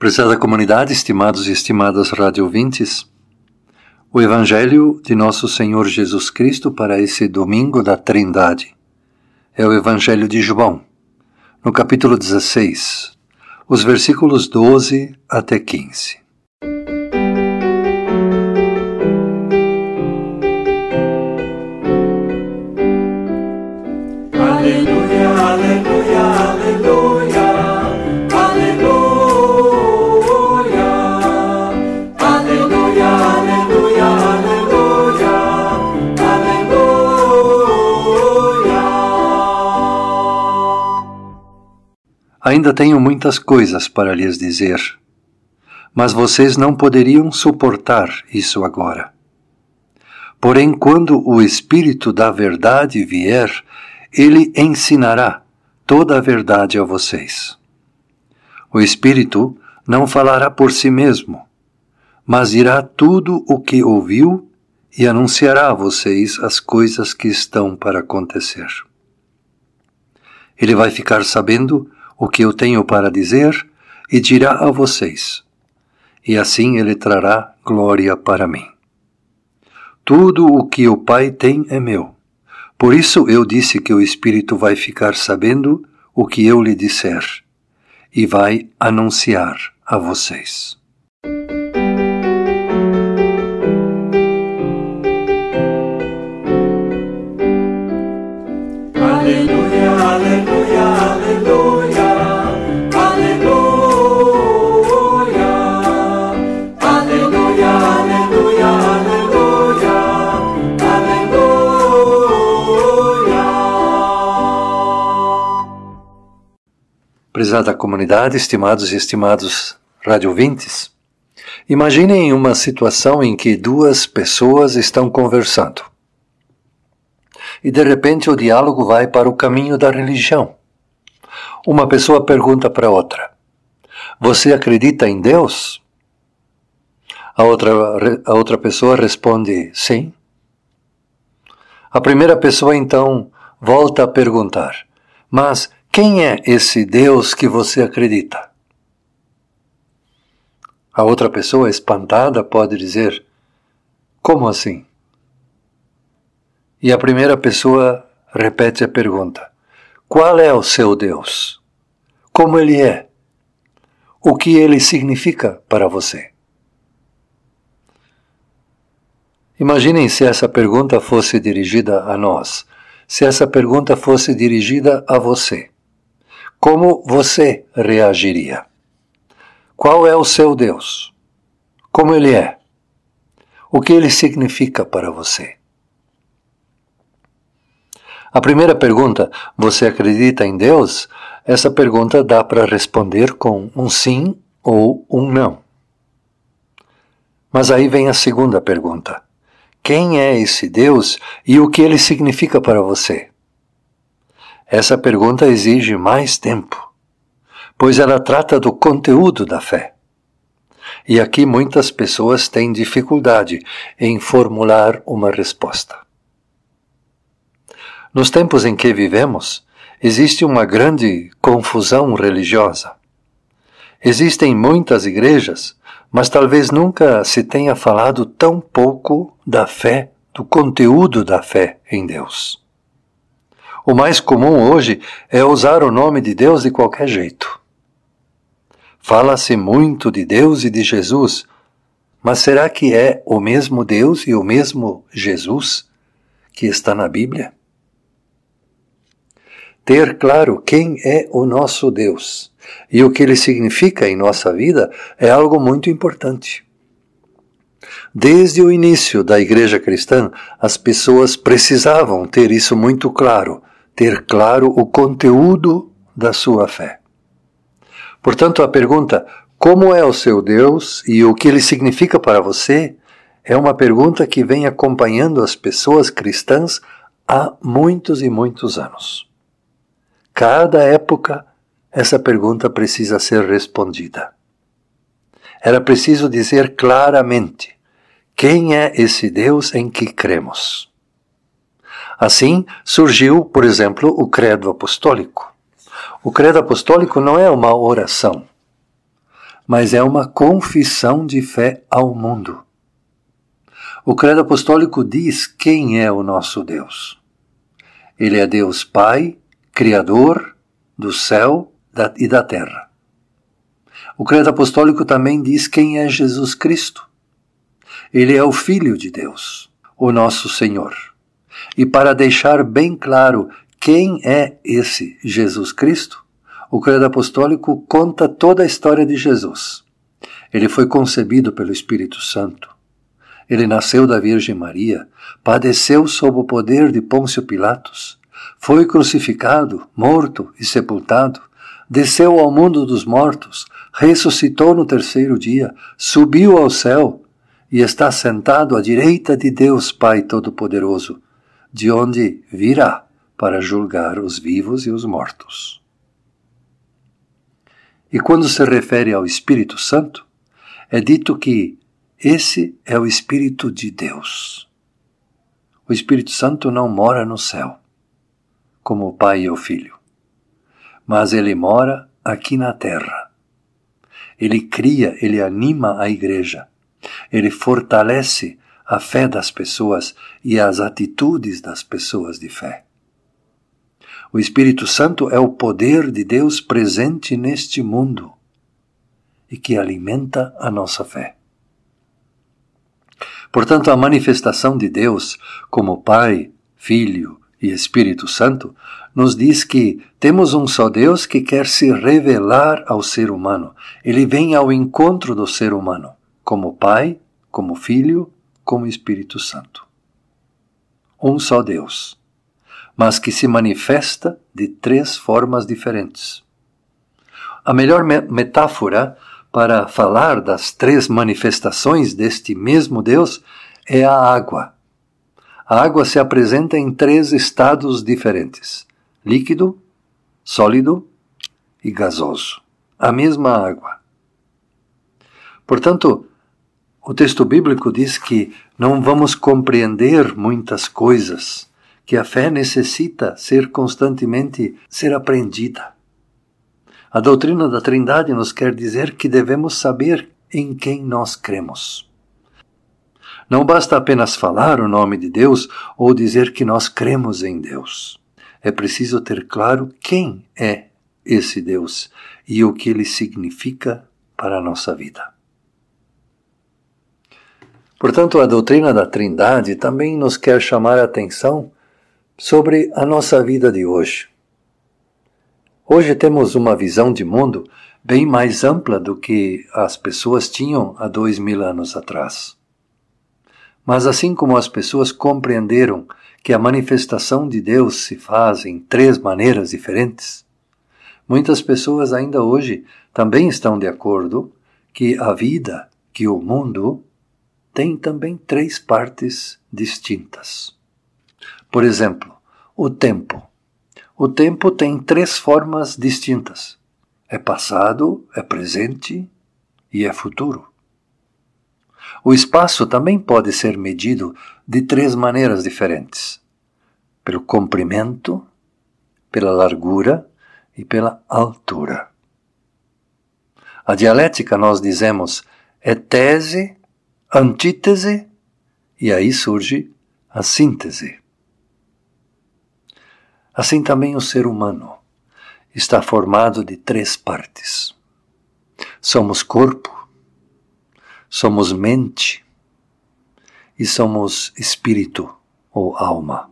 Prezada comunidade, estimados e estimadas radiovintes, o Evangelho de Nosso Senhor Jesus Cristo para esse domingo da Trindade é o Evangelho de João, no capítulo 16, os versículos 12 até 15. Ainda tenho muitas coisas para lhes dizer, mas vocês não poderiam suportar isso agora. Porém, quando o Espírito da Verdade vier, ele ensinará toda a verdade a vocês. O Espírito não falará por si mesmo, mas dirá tudo o que ouviu e anunciará a vocês as coisas que estão para acontecer. Ele vai ficar sabendo o que eu tenho para dizer e dirá a vocês, e assim ele trará glória para mim. Tudo o que o Pai tem é meu. Por isso eu disse que o Espírito vai ficar sabendo o que eu lhe disser e vai anunciar a vocês. Prezada comunidade, estimados e estimados radiovintes, imaginem uma situação em que duas pessoas estão conversando. E de repente o diálogo vai para o caminho da religião. Uma pessoa pergunta para outra: Você acredita em Deus? A outra, a outra pessoa responde: Sim. A primeira pessoa então volta a perguntar: Mas quem é esse Deus que você acredita? A outra pessoa, espantada, pode dizer: Como assim? E a primeira pessoa repete a pergunta: Qual é o seu Deus? Como ele é? O que ele significa para você? Imaginem se essa pergunta fosse dirigida a nós, se essa pergunta fosse dirigida a você. Como você reagiria? Qual é o seu Deus? Como ele é? O que ele significa para você? A primeira pergunta, você acredita em Deus? Essa pergunta dá para responder com um sim ou um não. Mas aí vem a segunda pergunta: quem é esse Deus e o que ele significa para você? Essa pergunta exige mais tempo, pois ela trata do conteúdo da fé. E aqui muitas pessoas têm dificuldade em formular uma resposta. Nos tempos em que vivemos, existe uma grande confusão religiosa. Existem muitas igrejas, mas talvez nunca se tenha falado tão pouco da fé, do conteúdo da fé em Deus. O mais comum hoje é usar o nome de Deus de qualquer jeito. Fala-se muito de Deus e de Jesus, mas será que é o mesmo Deus e o mesmo Jesus que está na Bíblia? Ter claro quem é o nosso Deus e o que ele significa em nossa vida é algo muito importante. Desde o início da igreja cristã, as pessoas precisavam ter isso muito claro ter claro o conteúdo da sua fé. Portanto, a pergunta como é o seu Deus e o que ele significa para você é uma pergunta que vem acompanhando as pessoas cristãs há muitos e muitos anos. Cada época, essa pergunta precisa ser respondida. Era preciso dizer claramente quem é esse Deus em que cremos. Assim surgiu, por exemplo, o Credo Apostólico. O Credo Apostólico não é uma oração, mas é uma confissão de fé ao mundo. O credo apostólico diz quem é o nosso Deus. Ele é Deus Pai, Criador do céu e da terra. O credo apostólico também diz quem é Jesus Cristo. Ele é o Filho de Deus, o nosso Senhor. E para deixar bem claro quem é esse Jesus Cristo, o credo apostólico conta toda a história de Jesus. Ele foi concebido pelo Espírito Santo. Ele nasceu da Virgem Maria, padeceu sob o poder de Pôncio Pilatos, foi crucificado, morto e sepultado, desceu ao mundo dos mortos, ressuscitou no terceiro dia, subiu ao céu e está sentado à direita de Deus Pai Todo-Poderoso, de onde virá para julgar os vivos e os mortos. E quando se refere ao Espírito Santo, é dito que esse é o Espírito de Deus. O Espírito Santo não mora no céu, como o Pai e o Filho, mas ele mora aqui na terra. Ele cria, ele anima a igreja, ele fortalece a fé das pessoas e as atitudes das pessoas de fé. O Espírito Santo é o poder de Deus presente neste mundo e que alimenta a nossa fé. Portanto, a manifestação de Deus como Pai, Filho e Espírito Santo nos diz que temos um só Deus que quer se revelar ao ser humano. Ele vem ao encontro do ser humano, como Pai, como Filho, como Espírito Santo. Um só Deus mas que se manifesta de três formas diferentes. A melhor metáfora para falar das três manifestações deste mesmo Deus é a água. A água se apresenta em três estados diferentes: líquido, sólido e gasoso. A mesma água. Portanto, o texto bíblico diz que não vamos compreender muitas coisas que a fé necessita ser constantemente ser aprendida. A doutrina da Trindade nos quer dizer que devemos saber em quem nós cremos. Não basta apenas falar o nome de Deus ou dizer que nós cremos em Deus. É preciso ter claro quem é esse Deus e o que ele significa para a nossa vida. Portanto, a doutrina da Trindade também nos quer chamar a atenção sobre a nossa vida de hoje. Hoje temos uma visão de mundo bem mais ampla do que as pessoas tinham há dois mil anos atrás. Mas assim como as pessoas compreenderam que a manifestação de Deus se faz em três maneiras diferentes, muitas pessoas ainda hoje também estão de acordo que a vida, que o mundo, tem também três partes distintas. Por exemplo, o tempo. O tempo tem três formas distintas: é passado, é presente e é futuro. O espaço também pode ser medido de três maneiras diferentes: pelo comprimento, pela largura e pela altura. A dialética nós dizemos é tese, antítese e aí surge a síntese. Assim também o ser humano está formado de três partes. Somos corpo, somos mente e somos espírito ou alma.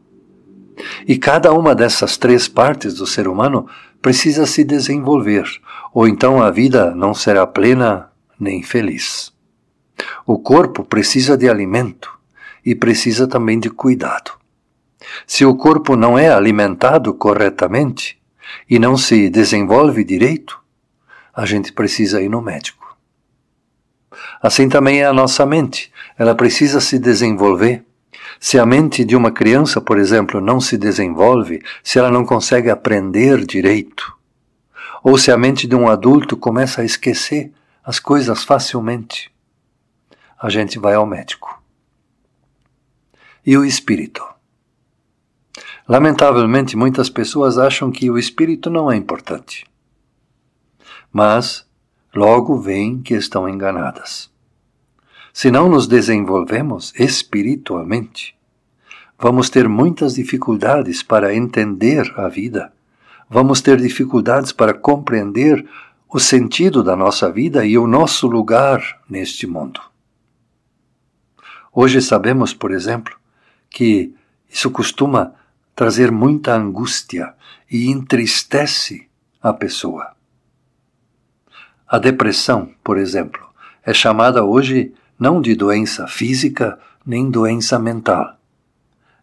E cada uma dessas três partes do ser humano precisa se desenvolver, ou então a vida não será plena nem feliz. O corpo precisa de alimento e precisa também de cuidado. Se o corpo não é alimentado corretamente e não se desenvolve direito, a gente precisa ir no médico. Assim também é a nossa mente. Ela precisa se desenvolver. Se a mente de uma criança, por exemplo, não se desenvolve, se ela não consegue aprender direito, ou se a mente de um adulto começa a esquecer as coisas facilmente, a gente vai ao médico. E o espírito? Lamentavelmente, muitas pessoas acham que o espírito não é importante. Mas, logo veem que estão enganadas. Se não nos desenvolvemos espiritualmente, vamos ter muitas dificuldades para entender a vida, vamos ter dificuldades para compreender o sentido da nossa vida e o nosso lugar neste mundo. Hoje sabemos, por exemplo, que isso costuma trazer muita angústia e entristece a pessoa. A depressão, por exemplo, é chamada hoje não de doença física nem doença mental.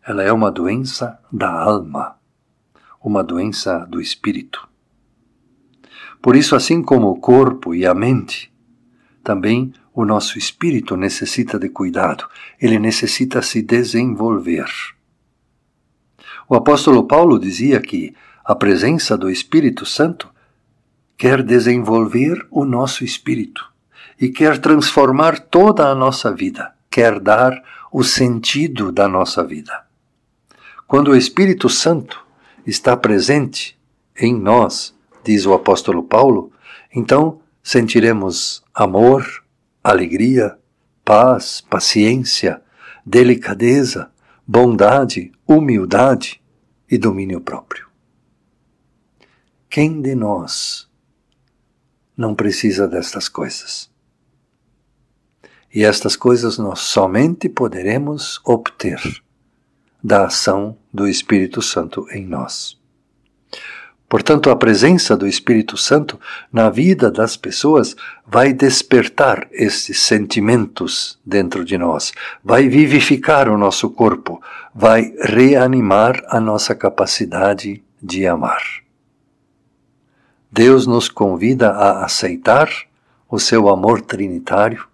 Ela é uma doença da alma, uma doença do espírito. Por isso, assim como o corpo e a mente, também o nosso espírito necessita de cuidado, ele necessita se desenvolver. O apóstolo Paulo dizia que a presença do Espírito Santo quer desenvolver o nosso espírito e quer transformar toda a nossa vida, quer dar o sentido da nossa vida. Quando o Espírito Santo está presente em nós, diz o apóstolo Paulo, então sentiremos amor, alegria, paz, paciência, delicadeza, bondade, humildade e domínio próprio. Quem de nós não precisa destas coisas. E estas coisas nós somente poderemos obter da ação do Espírito Santo em nós. Portanto, a presença do Espírito Santo na vida das pessoas vai despertar estes sentimentos dentro de nós, vai vivificar o nosso corpo, vai reanimar a nossa capacidade de amar. Deus nos convida a aceitar o seu amor trinitário.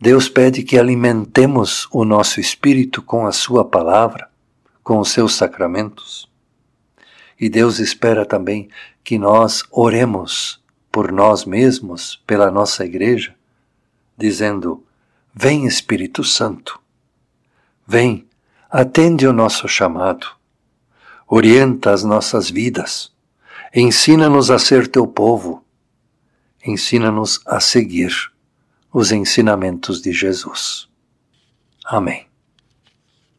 Deus pede que alimentemos o nosso espírito com a sua palavra, com os seus sacramentos. E Deus espera também que nós oremos por nós mesmos, pela nossa igreja, dizendo: Vem Espírito Santo, vem, atende o nosso chamado, orienta as nossas vidas Ensina-nos a ser teu povo. Ensina-nos a seguir os ensinamentos de Jesus. Amém.